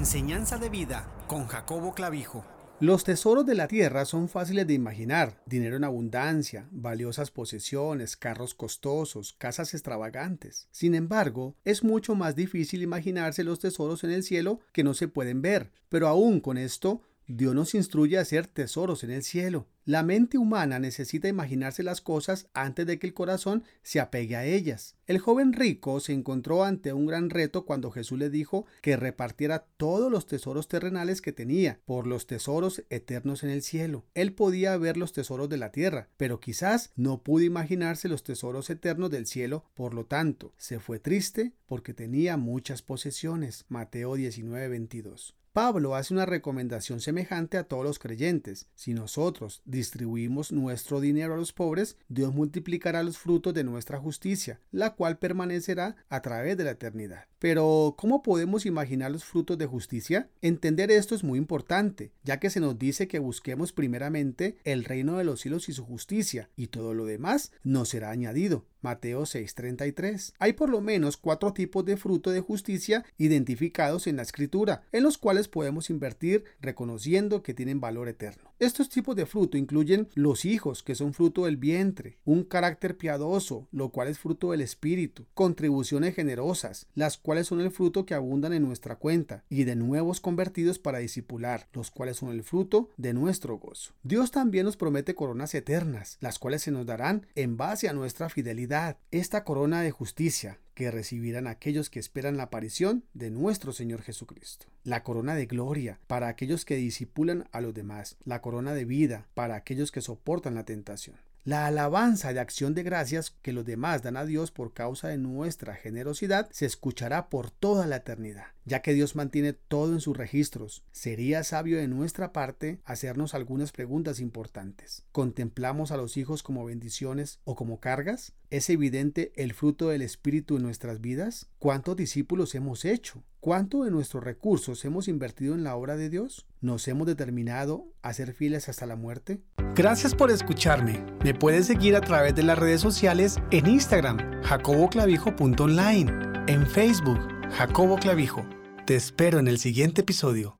Enseñanza de vida con Jacobo Clavijo. Los tesoros de la tierra son fáciles de imaginar. Dinero en abundancia, valiosas posesiones, carros costosos, casas extravagantes. Sin embargo, es mucho más difícil imaginarse los tesoros en el cielo que no se pueden ver. Pero aún con esto, Dios nos instruye a hacer tesoros en el cielo. La mente humana necesita imaginarse las cosas antes de que el corazón se apegue a ellas. El joven rico se encontró ante un gran reto cuando Jesús le dijo que repartiera todos los tesoros terrenales que tenía por los tesoros eternos en el cielo. Él podía ver los tesoros de la tierra, pero quizás no pudo imaginarse los tesoros eternos del cielo, por lo tanto, se fue triste porque tenía muchas posesiones. Mateo 19:22. Pablo hace una recomendación semejante a todos los creyentes. Si nosotros distribuimos nuestro dinero a los pobres, Dios multiplicará los frutos de nuestra justicia, la cual permanecerá a través de la eternidad. Pero, ¿cómo podemos imaginar los frutos de justicia? Entender esto es muy importante, ya que se nos dice que busquemos primeramente el reino de los cielos y su justicia, y todo lo demás nos será añadido. Mateo 6:33. Hay por lo menos cuatro tipos de fruto de justicia identificados en la escritura, en los cuales podemos invertir reconociendo que tienen valor eterno. Estos tipos de fruto incluyen los hijos, que son fruto del vientre, un carácter piadoso, lo cual es fruto del espíritu, contribuciones generosas, las cuales son el fruto que abundan en nuestra cuenta, y de nuevos convertidos para discipular, los cuales son el fruto de nuestro gozo. Dios también nos promete coronas eternas, las cuales se nos darán en base a nuestra fidelidad. Esta corona de justicia, que recibirán aquellos que esperan la aparición de nuestro Señor Jesucristo. La corona de gloria para aquellos que disipulan a los demás. La corona de vida para aquellos que soportan la tentación. La alabanza de acción de gracias que los demás dan a Dios por causa de nuestra generosidad se escuchará por toda la eternidad, ya que Dios mantiene todo en sus registros. Sería sabio de nuestra parte hacernos algunas preguntas importantes. ¿Contemplamos a los hijos como bendiciones o como cargas? ¿Es evidente el fruto del Espíritu en nuestras vidas? ¿Cuántos discípulos hemos hecho? ¿Cuánto de nuestros recursos hemos invertido en la obra de Dios? ¿Nos hemos determinado a ser fieles hasta la muerte? Gracias por escucharme. Me puedes seguir a través de las redes sociales en Instagram, jacoboclavijo.online, en Facebook, Jacobo Clavijo. Te espero en el siguiente episodio.